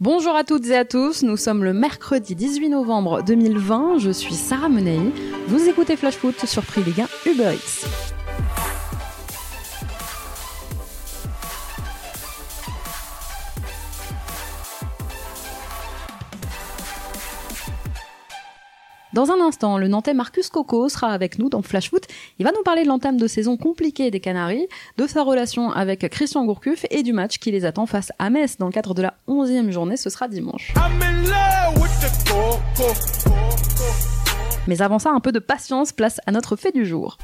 Bonjour à toutes et à tous, nous sommes le mercredi 18 novembre 2020, je suis Sarah Menei, vous écoutez Flash Foot sur Free Ligue 1 Uber. Dans un instant, le Nantais Marcus Coco sera avec nous dans Flash Foot. Il va nous parler de l'entame de saison compliquée des Canaries, de sa relation avec Christian Gourcuff et du match qui les attend face à Metz dans le cadre de la 11e journée. Ce sera dimanche. Mais avant ça, un peu de patience, place à notre fait du jour.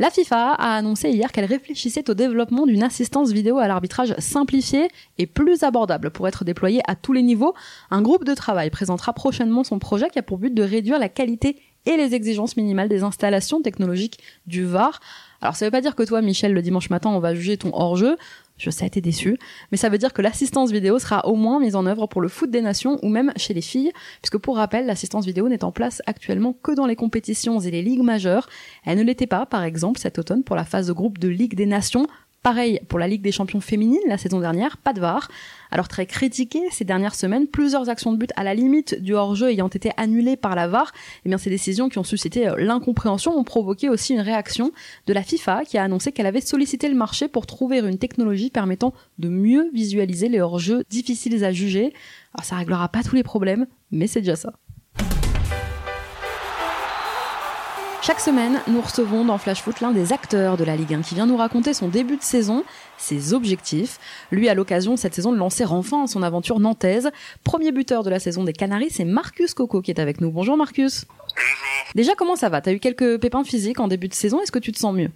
La FIFA a annoncé hier qu'elle réfléchissait au développement d'une assistance vidéo à l'arbitrage simplifiée et plus abordable pour être déployée à tous les niveaux. Un groupe de travail présentera prochainement son projet qui a pour but de réduire la qualité et les exigences minimales des installations technologiques du VAR. Alors ça veut pas dire que toi, Michel, le dimanche matin, on va juger ton hors-jeu. Je sais, t'es déçu. Mais ça veut dire que l'assistance vidéo sera au moins mise en œuvre pour le foot des nations ou même chez les filles, puisque pour rappel, l'assistance vidéo n'est en place actuellement que dans les compétitions et les ligues majeures. Elle ne l'était pas, par exemple, cet automne pour la phase de groupe de Ligue des Nations, Pareil pour la Ligue des champions féminines la saison dernière, pas de VAR. Alors très critiqué ces dernières semaines, plusieurs actions de but à la limite du hors-jeu ayant été annulées par la VAR, eh bien ces décisions qui ont suscité euh, l'incompréhension ont provoqué aussi une réaction de la FIFA qui a annoncé qu'elle avait sollicité le marché pour trouver une technologie permettant de mieux visualiser les hors-jeux difficiles à juger. Alors ça réglera pas tous les problèmes, mais c'est déjà ça. Chaque semaine, nous recevons dans Flash Foot l'un des acteurs de la Ligue 1 qui vient nous raconter son début de saison, ses objectifs. Lui, à l'occasion cette saison de lancer enfin son aventure nantaise. Premier buteur de la saison des Canaries, c'est Marcus Coco qui est avec nous. Bonjour Marcus. Bonjour. Déjà, comment ça va? T'as eu quelques pépins physiques en début de saison. Est-ce que tu te sens mieux?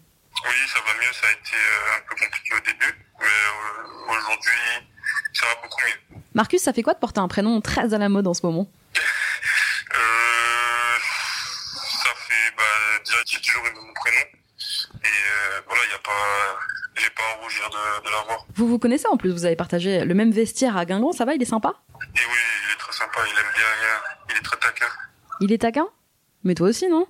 Oui, ça va mieux. Ça a été euh, un peu compliqué au début, mais euh, aujourd'hui, ça va beaucoup mieux. Marcus, ça fait quoi de porter un prénom très à la mode en ce moment Euh, ça fait, bah, déjà, j'ai toujours aimé mon prénom. Et euh, voilà, il n'y a pas, j'ai pas à rougir de, de l'avoir. Vous vous connaissez en plus, vous avez partagé le même vestiaire à Guingamp, ça va, il est sympa? Et oui, il est très sympa, il aime bien, il est très taquin. Il est taquin? Mais toi aussi, non?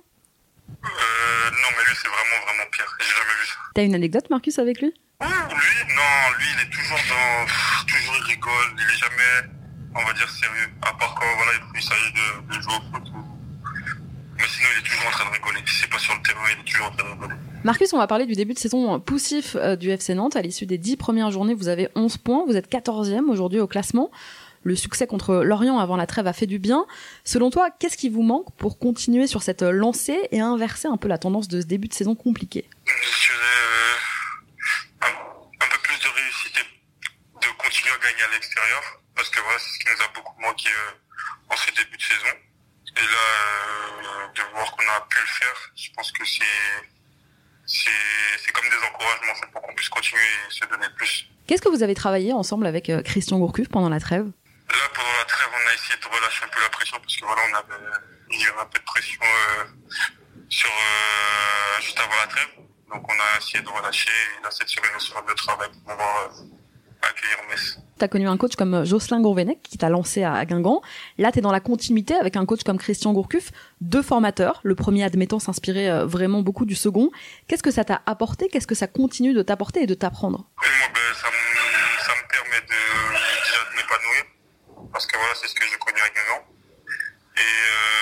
Euh, non, mais lui, c'est vraiment, vraiment pire. J'ai jamais vu ça. T'as une anecdote, Marcus, avec lui? Lui, non, lui, il est toujours dans, pff, toujours il rigole, il est jamais, on va dire, sérieux. À part quand, voilà, il s'agit de, de jouer au foot. Mais sinon, il est toujours en train de rigoler. Si c'est pas sur le terrain, il est toujours en train de rigoler. Marcus, on va parler du début de saison poussif euh, du FC Nantes. À l'issue des 10 premières journées, vous avez 11 points. Vous êtes 14e aujourd'hui au classement. Le succès contre Lorient avant la trêve a fait du bien. Selon toi, qu'est-ce qui vous manque pour continuer sur cette lancée et inverser un peu la tendance de ce début de saison compliqué? Je dirais, euh, un, un peu plus de réussite et de continuer à gagner à l'extérieur. Parce que voilà, c'est ce qui nous a beaucoup manqué euh, en ce début de saison. Et là, euh, de voir qu'on a pu le faire, je pense que c'est, c'est, c'est comme des encouragements pour qu'on puisse continuer et se donner plus. Qu'est-ce que vous avez travaillé ensemble avec euh, Christian Gourcuff pendant la trêve? Là, pendant la trêve, on a essayé de relâcher un peu la pression parce que voilà, on avait, il y avait un peu de pression euh, sur euh, juste avant la trêve. Donc, on a essayé de relâcher. Et là, cette semaine, on sera de travail pour pouvoir euh, accueillir Metz. T'as connu un coach comme Jocelyn Gourvenec qui t'a lancé à Guingamp. Là, t'es dans la continuité avec un coach comme Christian Gourcuff, deux formateurs. Le premier, admettant, s'inspirer euh, vraiment beaucoup du second. Qu'est-ce que ça t'a apporté? Qu'est-ce que ça continue de t'apporter et de t'apprendre? Moi, ben, ça, me, ça me permet de, déjà de m'épanouir. Parce que voilà, c'est ce que j'ai connu à Guingamp. Et euh,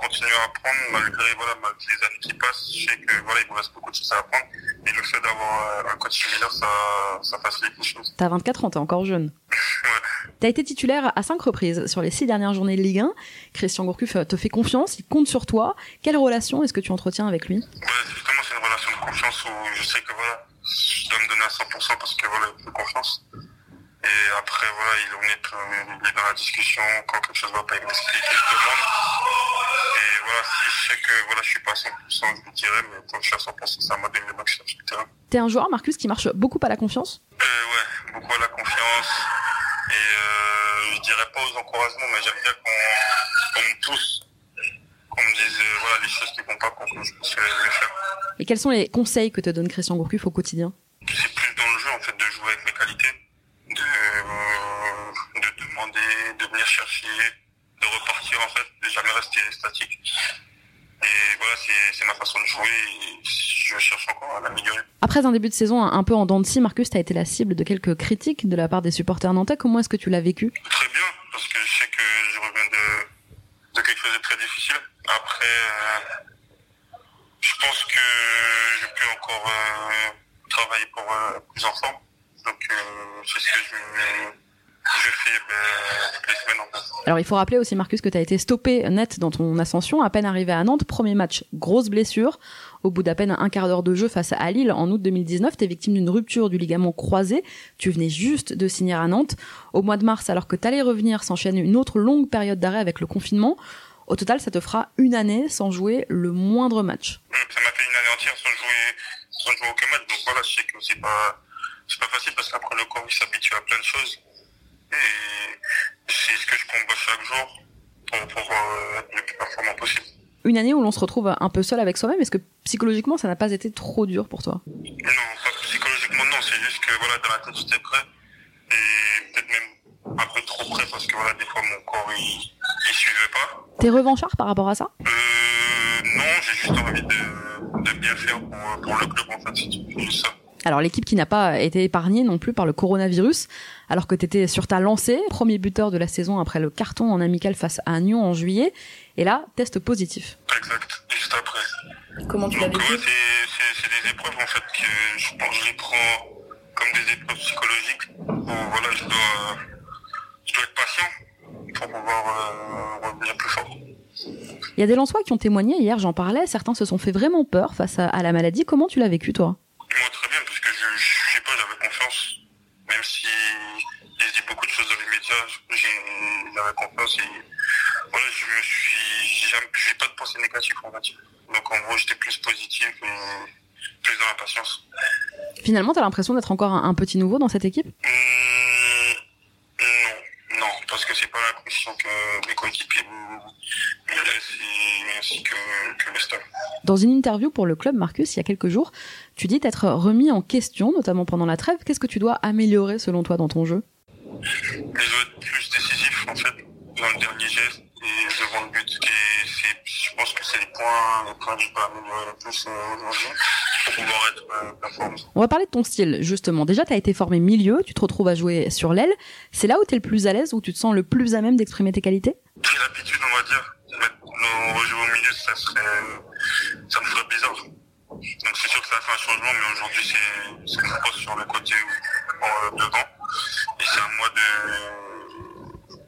je continue à apprendre malgré, voilà, malgré les années qui passent. Je sais que voilà, il me reste beaucoup de choses à apprendre. Et le fait d'avoir euh, un coach similaire, ça, ça facilite les choses. T'as 24 ans, t'es encore jeune. Ouais. T'as été titulaire à cinq reprises sur les six dernières journées de Ligue 1. Christian Gourcuff te fait confiance, il compte sur toi. Quelle relation est-ce que tu entretiens avec lui? Ouais, justement, c'est une relation de confiance où je sais que voilà, je dois me donner à 100% parce que voilà, il me fait confiance. Et après, voilà, il, on est, il est dans la discussion. Quand quelque chose va pas, il m'explique, il demande. Et voilà, si je sais que voilà, je suis pas à 100%, je lui dirai, mais quand je suis à 100%, c'est à moi de donner le maximum sur le terrain. T'es un joueur, Marcus, qui marche beaucoup à la confiance? Euh, ouais, beaucoup à la confiance. Et euh, je dirais pas aux encouragements, mais j'aime bien qu'on qu'on me pousse, qu'on me dise euh, voilà, les choses qui vont pas pour que je puisse les faire. Et quels sont les conseils que te donne Christian Gourcuff au quotidien c'est plus dans le jeu en fait de jouer avec mes qualités, de, euh, de demander, de venir chercher, de repartir en fait, de jamais rester statique. Et voilà, c'est ma façon de jouer. Et je cherche encore à l'améliorer. Après un début de saison un peu en dents de scie, Marcus, tu as été la cible de quelques critiques de la part des supporters nantais. Comment est-ce que tu l'as vécu? Très bien, parce que je sais que je reviens de, de quelque chose de très difficile. Après, euh, je pense que je peux encore euh, travailler pour euh, plus en forme. Donc, euh, c'est ce que je, Alors il faut rappeler aussi Marcus que tu as été stoppé net dans ton ascension, à peine arrivé à Nantes, premier match, grosse blessure. Au bout d'à peine un quart d'heure de jeu face à Lille en août 2019, tu es victime d'une rupture du ligament croisé. Tu venais juste de signer à Nantes. Au mois de mars, alors que tu allais revenir, s'enchaîne une autre longue période d'arrêt avec le confinement. Au total, ça te fera une année sans jouer le moindre match. Ça m'a fait une année entière sans jouer, sans jouer aucun match. Donc voilà, je sais que c'est pas, pas facile parce qu'après le corps il s'habitue à plein de choses. Et c'est ce que je combat chaque jour pour, pour euh, être le plus performant possible. Une année où l'on se retrouve un peu seul avec soi-même, est-ce que psychologiquement ça n'a pas été trop dur pour toi? Non, pas psychologiquement non, c'est juste que voilà, dans la tête j'étais prêt. Et peut-être même un peu trop prêt parce que voilà, des fois mon corps il, il suivait pas. T'es revanchard par rapport à ça? Euh, non, j'ai juste envie de, de bien faire pour, pour le club en fait, c'est juste ça. Alors l'équipe qui n'a pas été épargnée non plus par le coronavirus, alors que tu étais sur ta lancée, premier buteur de la saison après le carton en amical face à Nyon en juillet, et là, test positif. Exact, juste après. Comment tu l'as vécu c'est des épreuves en fait que je pense que je les prends comme des épreuves psychologiques où voilà, je dois, je dois être patient pour pouvoir euh, revenir plus fort. Il y a des Lensois qui ont témoigné, hier j'en parlais, certains se sont fait vraiment peur face à, à la maladie. Comment tu l'as vécu toi Moi très bien parce que je, je sais pas, j'avais confiance. Même si il se dit beaucoup j'ai, j'avais confiance et voilà, je suis, j'ai, pas de pensée négative va dire. Donc en gros j'étais plus positif et plus dans la patience. Finalement, t'as l'impression d'être encore un, un petit nouveau dans cette équipe? Hum, non, non, parce que c'est pas l'impression que mes coéquipiers me laissent et ainsi que, que le staff. Dans une interview pour le club, Marcus, il y a quelques jours, tu dis t'être remis en question, notamment pendant la trêve. Qu'est-ce que tu dois améliorer selon toi dans ton jeu? Je dois être plus décisif en fait dans le dernier geste et devant le but. Et c'est, je pense que c'est les points, les points que je peux améliorer le plus euh, aujourd'hui pour pouvoir être euh, performant. On va parler de ton style, justement. Déjà, t'as été formé milieu, tu te retrouves à jouer sur l'aile. C'est là où t'es le plus à l'aise, où tu te sens le plus à même d'exprimer tes qualités? J'ai l'habitude, on va dire, mettre nos rejouer au milieu, ça serait, ça me ferait bizarre. Donc c'est sûr que ça a fait un changement, mais aujourd'hui c'est, c'est mon poste sur le côté ou en, devant. C'est à moi de,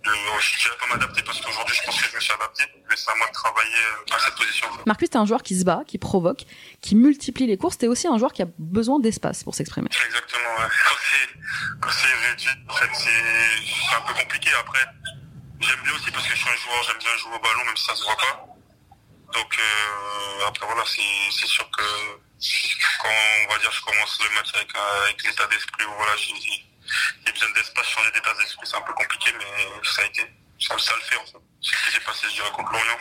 de, je dirais pas m'adapter parce qu'aujourd'hui je pense que je me suis adapté, mais c'est à moi de travailler euh, à cette position. Marcus, t'es un joueur qui se bat, qui provoque, qui multiplie les courses. T'es aussi un joueur qui a besoin d'espace pour s'exprimer. Exactement, ouais. Quand c'est, réduit, en fait, c'est, un peu compliqué. Après, j'aime bien aussi parce que je suis un joueur, j'aime bien jouer au ballon, même si ça se voit pas. Donc, euh, après, voilà, c'est, sûr que quand, on va dire, je commence le match avec l'état d'esprit où, voilà, j'ai, j'ai besoin d'espace, changer d'état d'esprit, c'est un peu compliqué, mais ça a été. Ça, ça le fait, en fait. C'est ce qui s'est passé, je dirais, contre Lorient.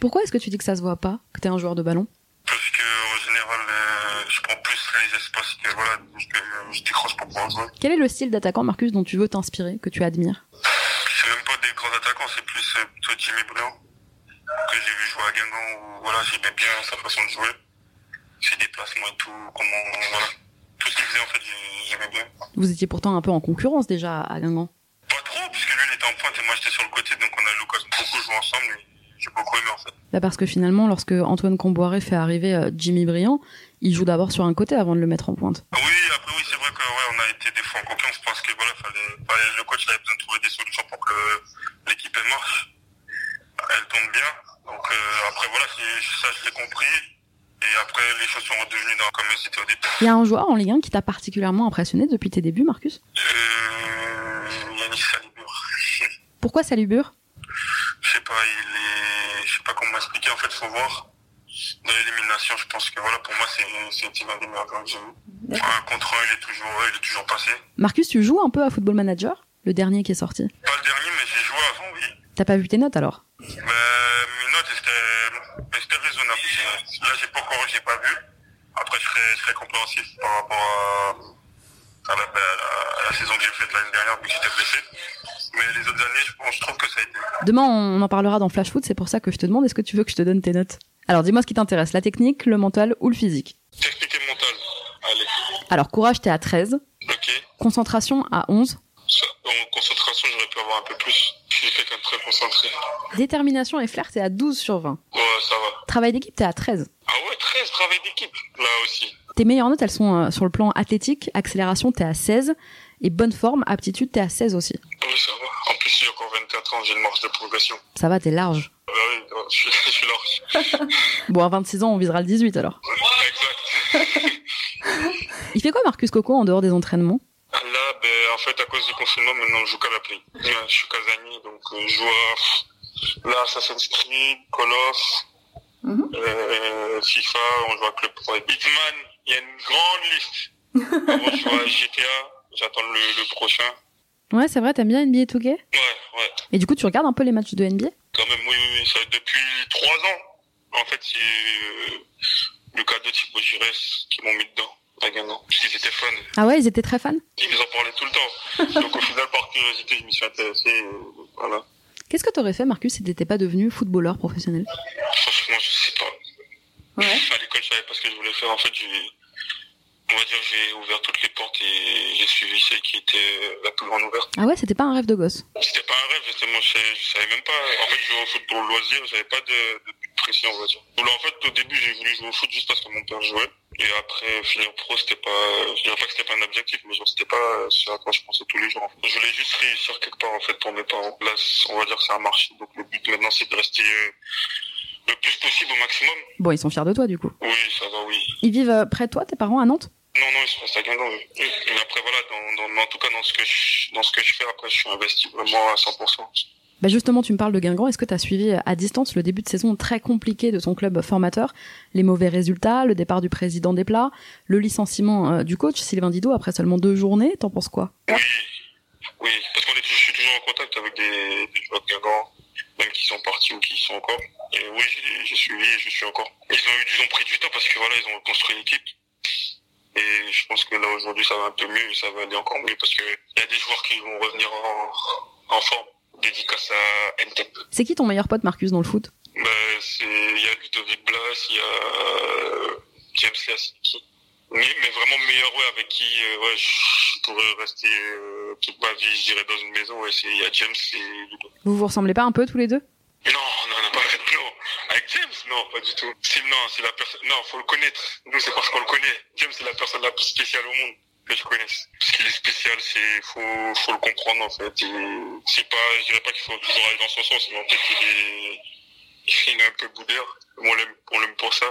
Pourquoi est-ce que tu dis que ça se voit pas, que t'es un joueur de ballon? Parce que, en général, euh, je prends plus les espaces que, voilà, que je décroche pour pouvoir jouer. Quel est le style d'attaquant, Marcus, dont tu veux t'inspirer, que tu admires? C'est même pas des grands attaquants, c'est plus euh, plutôt Jimmy Briand que j'ai vu jouer à Guingamp où voilà, j'aimais bien sa façon de jouer, ses déplacements et tout, comment voilà. Tout ce qu'il faisait en fait, j'ai- j'aimais bien. Vous étiez pourtant un peu en concurrence déjà à Guingamp. Pas trop, puisque lui il était en pointe et moi j'étais sur le côté, donc on a eu l'occasion de beaucoup jouer ensemble et j'ai beaucoup aimé en fait. Bah parce que finalement, lorsque Antoine Comboiré fait arriver euh, Jimmy Briand, il joue d'abord sur un côté avant de le mettre en pointe. Ah Oui, après oui, c'est vrai que ouais, on a été des fois en concurrence parce que voilà, fallait, fallait- le coach avait besoin de trouver des solutions pour que l'équipe marche, elle tourne bien. Donc euh, après voilà, ça je l'ai compris. Et après les choses sont redevenues dans, comme c'était au début. Il y a un joueur en Ligue 1 qui t'a particulièrement impressionné depuis tes débuts, Marcus? Euh, Yannick Salibur. Je Pourquoi Salubur sais pas, il est, je sais pas comment m'expliquer. En fait, faut voir. Dans l'élimination, je pense que voilà, pour moi, c'est, l'un des meilleurs que j'ai. Un contre un, il est toujours, il est toujours passé. Marcus, tu joues un peu à Football Manager Le dernier qui est sorti? Pas le dernier, mais j'ai joué avant, oui. T'as pas vu tes notes alors? Mais mes notes, c'était, Là, j'ai pas encore, j'ai pas vu. Après, je serais, je serais compréhensif par rapport à, à, la, à saison que j'ai faite l'année dernière, vu que j'étais blessé. Mais les autres années, je, je trouve que ça a été. Demain, on en parlera dans Flash Foot, c'est pour ça que je te demande est-ce que tu veux que je te donne tes notes? Alors dis-moi ce qui t'intéresse, la technique, le mental ou le physique? Technique et mentale. Allez. Alors, courage, t'es à 13. Ok. Concentration à 11. Ça, en concentration, j'aurais pu avoir un peu plus. Suis quelqu'un de très concentré. Détermination et flair, t'es à 12 sur 20. Ouais, ça va. Travail d'équipe, t'es à 13. Ah ouais, 13, travail d'équipe. Là aussi. Tes meilleures notes, elles sont euh, sur le plan athlétique, accélération, t'es à 16. Et bonne forme, aptitude, t'es à 16 aussi. Oui, ça va. En plus, j'ai encore 24 ans, j'ai une marge de progression. Ça va, t'es large. Ah bah oui, je suis, je suis large. Bon, à 26 ans, on visera le 18 alors. Exact. Il fait quoi Marcus Coco en dehors des entraînements? Ben, en fait, à cause du confinement, maintenant, je joue qu'à la Play. Ouais, je suis casanier, donc euh, je joue à là, Assassin's Creed, Call of, Mhm. euh, FIFA, on joue à Club. Hitman, il y a une grande liste. Je joue à GTA, j'attends le, le prochain. Ouais, c'est vrai, t'aimes bien NBA 2K Ouais, ouais. Et du coup, tu regardes un peu les matchs de NBA Quand même, oui, oui, oui, ça, depuis trois ans. En fait, c'est euh, Lucas de Thibaut Giresse qui m'ont mis dedans, qu'ils étaient fans. Ah ouais, ils étaient très fans? Ils nous en parlaient tout le temps. Donc au final, par curiosité, je m'y suis intéressé. euh, voilà. Qu'est-ce que t'aurais fait, Marcus, si t'étais pas devenu footballeur professionnel? Franchement, je sais pas. Ouais. À l'école, je savais pas ce que je voulais faire. En fait, j'ai, on va dire, j'ai ouvert toutes les portes et j'ai suivi celle qui était euh, la plus grande ouverte. Ah ouais, c'était pas un rêve de gosse? C'était pas un rêve, justement. Je, savais- je savais même pas. En fait, je jouais au foot pour le loisir. J'avais pas de, de but précis, on va dire. Donc, là, en fait, au début, j'ai voulu jouer au foot juste parce que mon père jouait. Et après, finir pro, c'était pas, je dirais pas que c'était pas un objectif, mais genre, c'était pas ce à quoi je pensais tous les jours. en fait. Je voulais juste réussir quelque part, en fait, pour mes parents. Là, on va dire que ça a marché. Donc, le but maintenant, c'est de rester euh, le plus possible au maximum. Bon, ils sont fiers de toi, du coup. Oui, ça va, oui. Ils vivent euh, près de toi, tes parents, à Nantes? Non, non, ils sont restés à Guingamp, oui. Mais après, voilà, dans, dans, mais en tout cas, dans ce que je, dans ce que je fais, après, je suis investi vraiment à 100%. Bah justement, tu me parles de Guingamp. Est-ce que tu as suivi à distance le début de saison très compliqué de ton club formateur? Les mauvais résultats, le départ du président des plats, le licenciement euh, du coach Sylvain Didot après seulement deux journées T'en penses quoi? Oui, oui, parce qu'on est, je suis toujours en contact avec des, des joueurs de Guingamp, même qui sont partis ou qui sont encore. Et oui, j'ai suivi et je suis encore. Ils ont eu, ils ont pris du temps parce que voilà, ils ont reconstruit l'équipe. Et je pense que là, aujourd'hui, ça va un peu mieux et ça va aller encore mieux parce que il y a des joueurs qui vont revenir en, en forme. Dédicace à Ntep. C'est qui ton meilleur pote, Marcus, dans le foot? C'est, il y a Ludovic Blas, il y a euh, James Lassiki. Mais, mais vraiment meilleur, ouais, avec qui, euh, ouais, je pourrais rester euh, toute ma vie, je dirais, dans une maison, ouais, il y a James et Ludo. Vous vous ressemblez pas un peu tous les deux? Non, non, non, pas, non. Avec James, non, pas du tout. Non, c'est la personne, non, faut le connaître. Nous, c'est parce qu'on le connaît. James, c'est la personne la plus spéciale au monde que je connaisse. Parce qu'il est spécial, c'est, faut, faut le comprendre, en fait. C'est pas, je dirais pas qu'il faut toujours aller dans son sens, mais en fait, il est, il est un peu boudeur. On l'aime, on l'aime pour ça.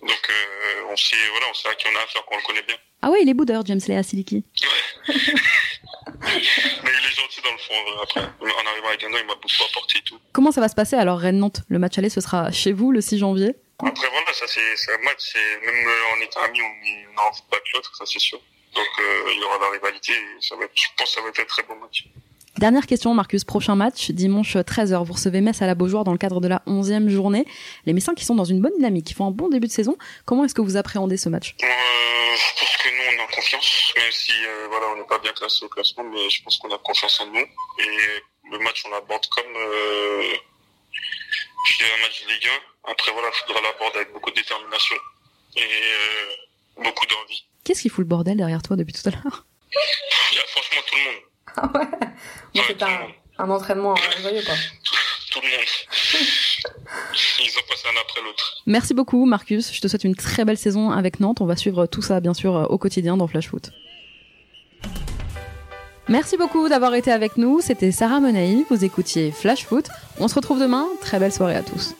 Donc, euh, on sait, voilà, on sait à qui on a affaire quand on le connaît bien. Ah ouais, il est boudeur, James Lea Siliki. Ouais. mais il est gentil dans le fond, en vrai, après. En arrivant à Guingamp, il m'a beaucoup apporté et tout. Comment ça va se passer alors Rennes-Nantes? Le match aller, ce sera chez vous le 6 janvier? Après, voilà, ça, c'est, un match, c'est, même euh, en étant amis, on, on a envie de battre l'autre, ça, c'est sûr. Donc, euh, il y aura la rivalité et ça va être, je pense que ça va être un très bon match. Dernière question, Marcus. Prochain match, dimanche 13h. Vous recevez Metz à la Beaujoire dans le cadre de la 11e journée. Les Messins qui sont dans une bonne dynamique, qui font un bon début de saison. Comment est-ce que vous appréhendez ce match? Euh, je pense que nous, on a confiance, même si, euh, voilà, on n'est pas bien classé au classement, mais je pense qu'on a confiance en nous. Et le match, on l'aborde comme, euh, un match de Ligue 1. Après, voilà, il faudra l'aborder avec beaucoup de détermination et euh, beaucoup d'envie. Qu'est-ce qui fout le bordel derrière toi depuis tout à l'heure Il y a franchement tout le monde. Ah ouais Ouais, tout le monde. un entraînement joyeux, quoi. Tout le monde. Ils ont passé un après l'autre. Merci beaucoup, Marcus. Je te souhaite une très belle saison avec Nantes. On va suivre tout ça, bien sûr, au quotidien dans Flash Foot. Merci beaucoup d'avoir été avec nous. C'était Sarah Monaï. Vous écoutiez Flash Foot. On se retrouve demain. Très belle soirée à tous.